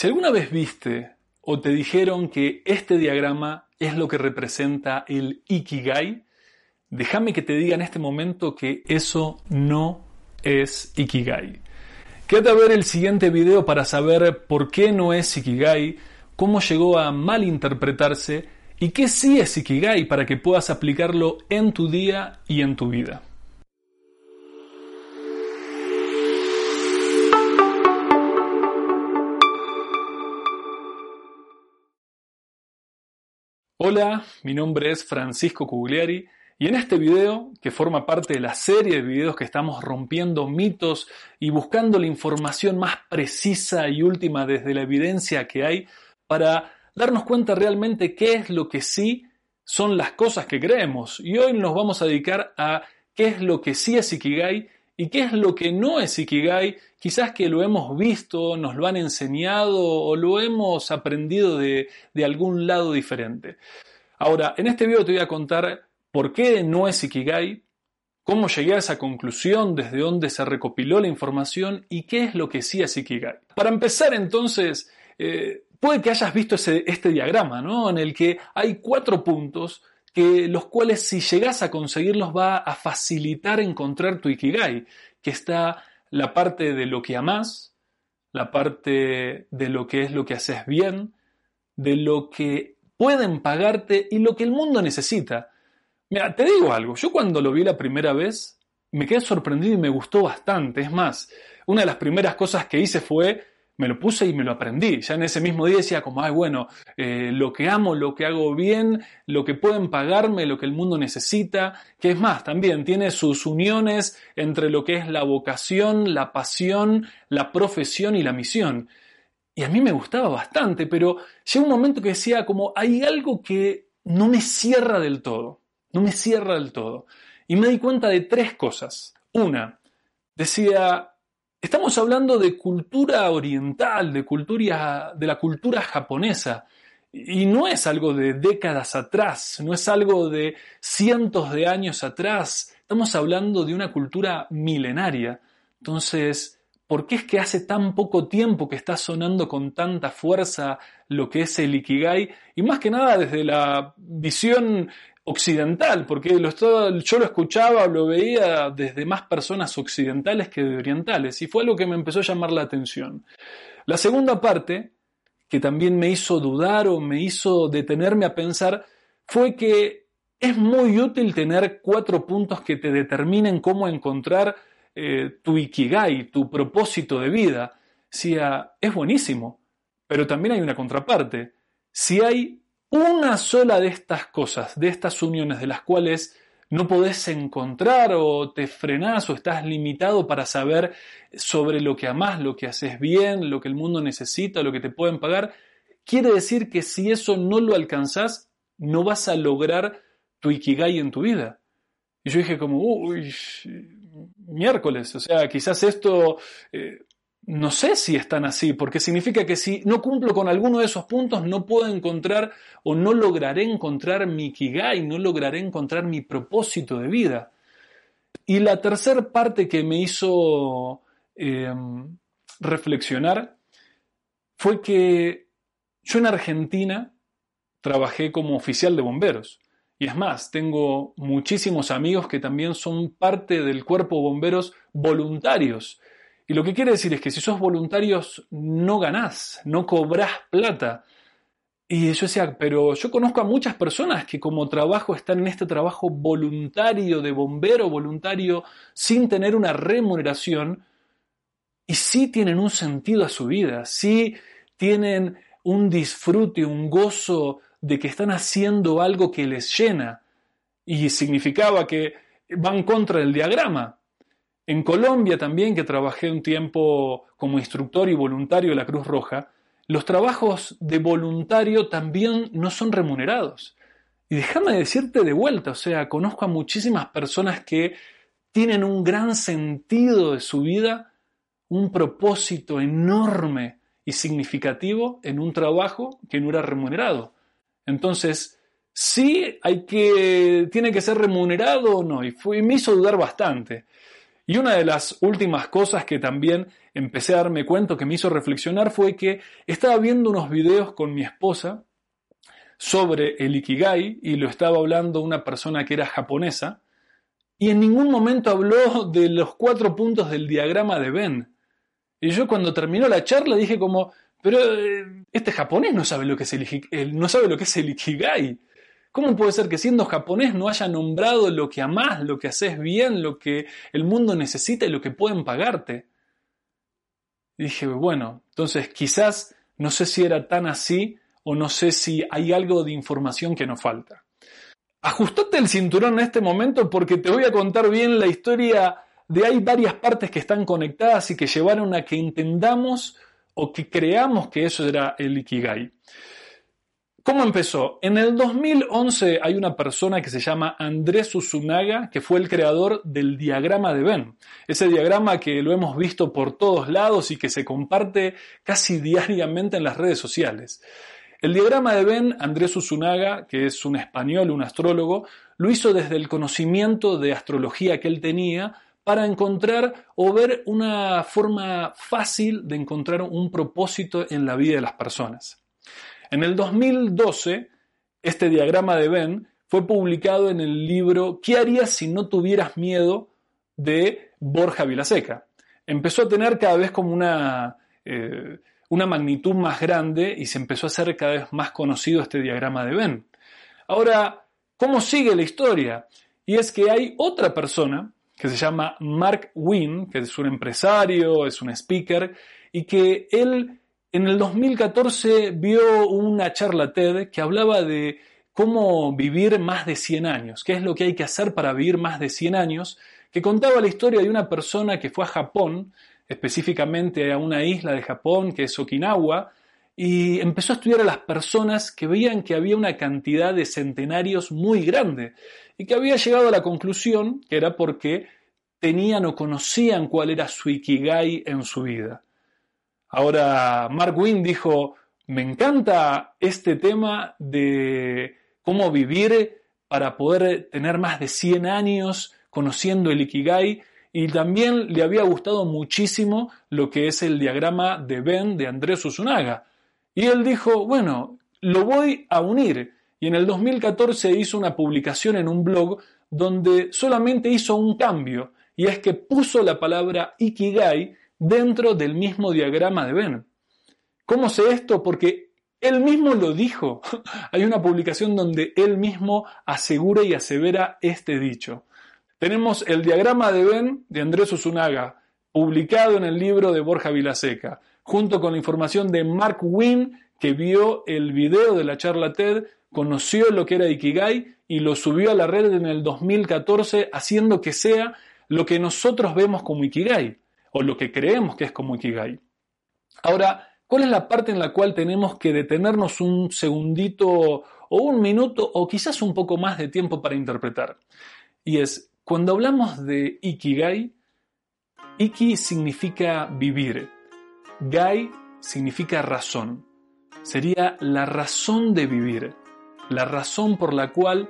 Si alguna vez viste o te dijeron que este diagrama es lo que representa el Ikigai, déjame que te diga en este momento que eso no es Ikigai. Quédate a ver el siguiente video para saber por qué no es Ikigai, cómo llegó a malinterpretarse y qué sí es Ikigai para que puedas aplicarlo en tu día y en tu vida. Hola, mi nombre es Francisco Cugliari y en este video, que forma parte de la serie de videos que estamos rompiendo mitos y buscando la información más precisa y última desde la evidencia que hay para darnos cuenta realmente qué es lo que sí son las cosas que creemos. Y hoy nos vamos a dedicar a qué es lo que sí es Ikigai y qué es lo que no es Ikigai, quizás que lo hemos visto, nos lo han enseñado o lo hemos aprendido de, de algún lado diferente. Ahora, en este video te voy a contar por qué no es Ikigai, cómo llegué a esa conclusión, desde dónde se recopiló la información y qué es lo que sí es Ikigai. Para empezar entonces, eh, puede que hayas visto este diagrama, ¿no? En el que hay cuatro puntos los cuales si llegas a conseguirlos va a facilitar encontrar tu Ikigai, que está la parte de lo que amas, la parte de lo que es lo que haces bien, de lo que pueden pagarte y lo que el mundo necesita. Mira, te digo algo, yo cuando lo vi la primera vez me quedé sorprendido y me gustó bastante. Es más, una de las primeras cosas que hice fue me lo puse y me lo aprendí. Ya en ese mismo día decía como, ay, bueno, eh, lo que amo, lo que hago bien, lo que pueden pagarme, lo que el mundo necesita, que es más, también tiene sus uniones entre lo que es la vocación, la pasión, la profesión y la misión. Y a mí me gustaba bastante, pero llegó un momento que decía como, hay algo que no me cierra del todo, no me cierra del todo. Y me di cuenta de tres cosas. Una, decía, Estamos hablando de cultura oriental, de, cultura, de la cultura japonesa. Y no es algo de décadas atrás, no es algo de cientos de años atrás. Estamos hablando de una cultura milenaria. Entonces, ¿por qué es que hace tan poco tiempo que está sonando con tanta fuerza lo que es el Ikigai? Y más que nada desde la visión occidental, porque lo, yo lo escuchaba, lo veía desde más personas occidentales que de orientales, y fue algo que me empezó a llamar la atención. La segunda parte, que también me hizo dudar o me hizo detenerme a pensar, fue que es muy útil tener cuatro puntos que te determinen cómo encontrar eh, tu ikigai, tu propósito de vida. Si, es buenísimo, pero también hay una contraparte. Si hay una sola de estas cosas, de estas uniones de las cuales no podés encontrar o te frenás o estás limitado para saber sobre lo que amás, lo que haces bien, lo que el mundo necesita, lo que te pueden pagar, quiere decir que si eso no lo alcanzás, no vas a lograr tu ikigai en tu vida. Y yo dije como, uy, miércoles, o sea, quizás esto eh, no sé si están así, porque significa que si no cumplo con alguno de esos puntos, no puedo encontrar o no lograré encontrar mi kigai, no lograré encontrar mi propósito de vida. Y la tercera parte que me hizo em, reflexionar fue que yo en Argentina trabajé como oficial de bomberos. Y es más, tengo muchísimos amigos que también son parte del cuerpo de bomberos voluntarios y lo que quiere decir es que si sos voluntarios no ganás, no cobrás plata. Y yo decía, pero yo conozco a muchas personas que como trabajo están en este trabajo voluntario de bombero voluntario sin tener una remuneración y sí tienen un sentido a su vida, sí tienen un disfrute, un gozo de que están haciendo algo que les llena. Y significaba que van contra el diagrama, En Colombia también, que trabajé un tiempo como instructor y voluntario de la Cruz Roja, los trabajos de voluntario también no son remunerados. Y déjame decirte de vuelta, o sea, conozco a muchísimas personas que tienen un gran sentido de su vida, un propósito enorme y significativo en un trabajo que no era remunerado. Entonces, sí hay que, tiene que ser remunerado o no, y, fue, y me hizo dudar bastante. Y una de las últimas cosas que también empecé a darme cuenta, que me hizo reflexionar, fue que estaba viendo unos videos con mi esposa sobre el Ikigai y lo estaba hablando una persona que era japonesa y en ningún momento habló de los cuatro puntos del diagrama de Ben. Y yo cuando terminó la charla dije como, pero eh, este japonés no sabe lo que es el, no sabe lo que es el Ikigai. ¿Cómo puede ser que siendo japonés no haya nombrado lo que amás, lo que haces bien, lo que el mundo necesita y lo que pueden pagarte? Y dije, bueno, entonces quizás no sé si era tan así o no sé si hay algo de información que nos falta. Ajustate el cinturón en este momento porque te voy a contar bien la historia de hay varias partes que están conectadas y que llevaron a que entendamos o que creamos que eso era el Ikigai. ¿Cómo empezó? En el 2011 hay una persona que se llama Andrés Usunaga, que fue el creador del diagrama de Venn. Ese diagrama que lo hemos visto por todos lados y que se comparte casi diariamente en las redes sociales. El diagrama de Venn, Andrés Usunaga, que es un español, un astrólogo, lo hizo desde el conocimiento de astrología que él tenía para encontrar o ver una forma fácil de encontrar un propósito en la vida de las personas. En el 2012, este diagrama de Venn fue publicado en el libro ¿Qué harías si no tuvieras miedo? de Borja Vilaseca. Empezó a tener cada vez como una, eh, una magnitud más grande y se empezó a hacer cada vez más conocido este diagrama de Venn. Ahora, ¿cómo sigue la historia? Y es que hay otra persona que se llama Mark Wynn, que es un empresario, es un speaker, y que él en el 2014 vio una charla TED que hablaba de cómo vivir más de 100 años, qué es lo que hay que hacer para vivir más de 100 años, que contaba la historia de una persona que fue a Japón, específicamente a una isla de Japón que es Okinawa, y empezó a estudiar a las personas que veían que había una cantidad de centenarios muy grande y que había llegado a la conclusión que era porque tenían o conocían cuál era su ikigai en su vida. Ahora, Mark Wynn dijo, me encanta este tema de cómo vivir para poder tener más de 100 años conociendo el Ikigai y también le había gustado muchísimo lo que es el diagrama de Ben de Andrés Usunaga. Y él dijo, bueno, lo voy a unir. Y en el 2014 hizo una publicación en un blog donde solamente hizo un cambio, y es que puso la palabra Ikigai dentro del mismo diagrama de Venn. ¿Cómo sé esto? Porque él mismo lo dijo. Hay una publicación donde él mismo asegura y asevera este dicho. Tenemos el diagrama de Venn de Andrés Usunaga, publicado en el libro de Borja Vilaseca, junto con la información de Mark Wynn, que vio el video de la charla TED, conoció lo que era Ikigai y lo subió a la red en el 2014, haciendo que sea lo que nosotros vemos como Ikigai o lo que creemos que es como Ikigai. Ahora, ¿cuál es la parte en la cual tenemos que detenernos un segundito o un minuto o quizás un poco más de tiempo para interpretar? Y es, cuando hablamos de Ikigai, Iki significa vivir, Gai significa razón. Sería la razón de vivir, la razón por la cual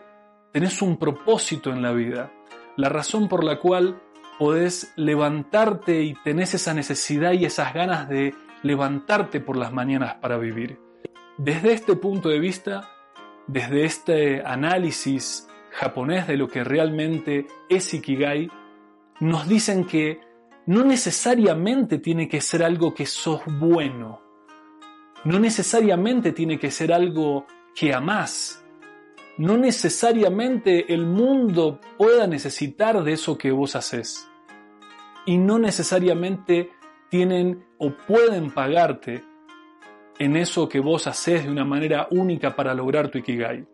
tenés un propósito en la vida, la razón por la cual podés levantarte y tenés esa necesidad y esas ganas de levantarte por las mañanas para vivir. Desde este punto de vista, desde este análisis japonés de lo que realmente es Ikigai, nos dicen que no necesariamente tiene que ser algo que sos bueno, no necesariamente tiene que ser algo que amás, no necesariamente el mundo pueda necesitar de eso que vos haces. Y no necesariamente tienen o pueden pagarte en eso que vos haces de una manera única para lograr tu Ikigai.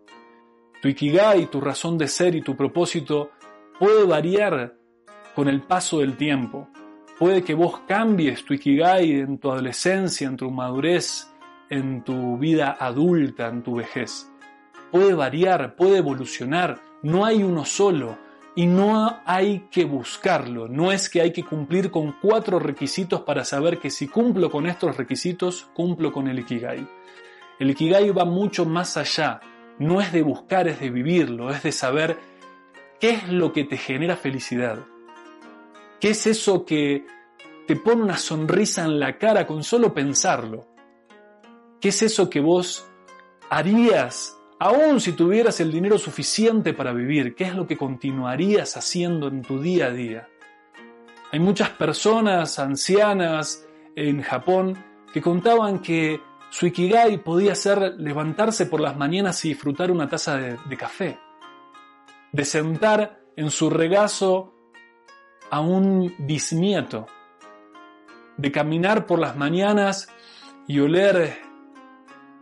Tu Ikigai, tu razón de ser y tu propósito puede variar con el paso del tiempo. Puede que vos cambies tu Ikigai en tu adolescencia, en tu madurez, en tu vida adulta, en tu vejez. Puede variar, puede evolucionar, no hay uno solo y no hay que buscarlo. No es que hay que cumplir con cuatro requisitos para saber que si cumplo con estos requisitos, cumplo con el Ikigai. El Ikigai va mucho más allá. No es de buscar, es de vivirlo, es de saber qué es lo que te genera felicidad. ¿Qué es eso que te pone una sonrisa en la cara con solo pensarlo? ¿Qué es eso que vos harías aún si tuvieras el dinero suficiente para vivir? ¿Qué es lo que continuarías haciendo en tu día a día? Hay muchas personas ancianas en Japón que contaban que su ikigai podía ser levantarse por las mañanas y disfrutar una taza de, de café, de sentar en su regazo a un bisnieto, de caminar por las mañanas y oler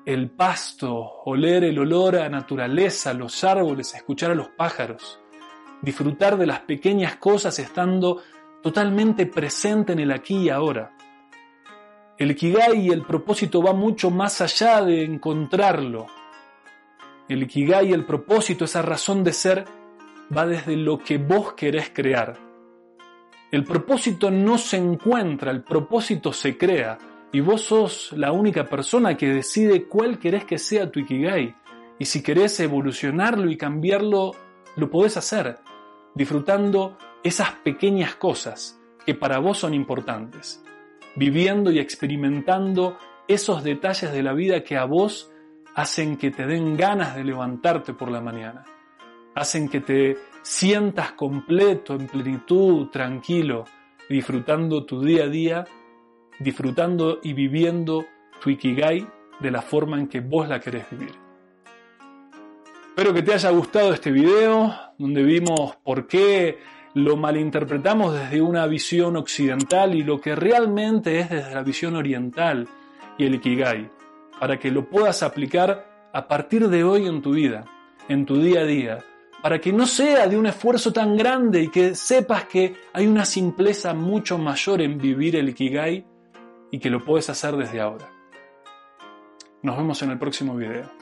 el pasto, oler el olor a naturaleza, los árboles, escuchar a los pájaros, disfrutar de las pequeñas cosas estando totalmente presente en el aquí y ahora. El Ikigai y el propósito va mucho más allá de encontrarlo. El Ikigai y el propósito, esa razón de ser, va desde lo que vos querés crear. El propósito no se encuentra, el propósito se crea. Y vos sos la única persona que decide cuál querés que sea tu Ikigai. Y si querés evolucionarlo y cambiarlo, lo podés hacer, disfrutando esas pequeñas cosas que para vos son importantes, viviendo y experimentando esos detalles de la vida que a vos hacen que te den ganas de levantarte por la mañana, hacen que te sientas completo, en plenitud, tranquilo, disfrutando tu día a día disfrutando y viviendo tu Ikigai de la forma en que vos la querés vivir. Espero que te haya gustado este video donde vimos por qué lo malinterpretamos desde una visión occidental y lo que realmente es desde la visión oriental y el Ikigai, para que lo puedas aplicar a partir de hoy en tu vida, en tu día a día, para que no sea de un esfuerzo tan grande y que sepas que hay una simpleza mucho mayor en vivir el Ikigai y que lo puedes hacer desde ahora. Nos vemos en el próximo video.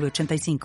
906985.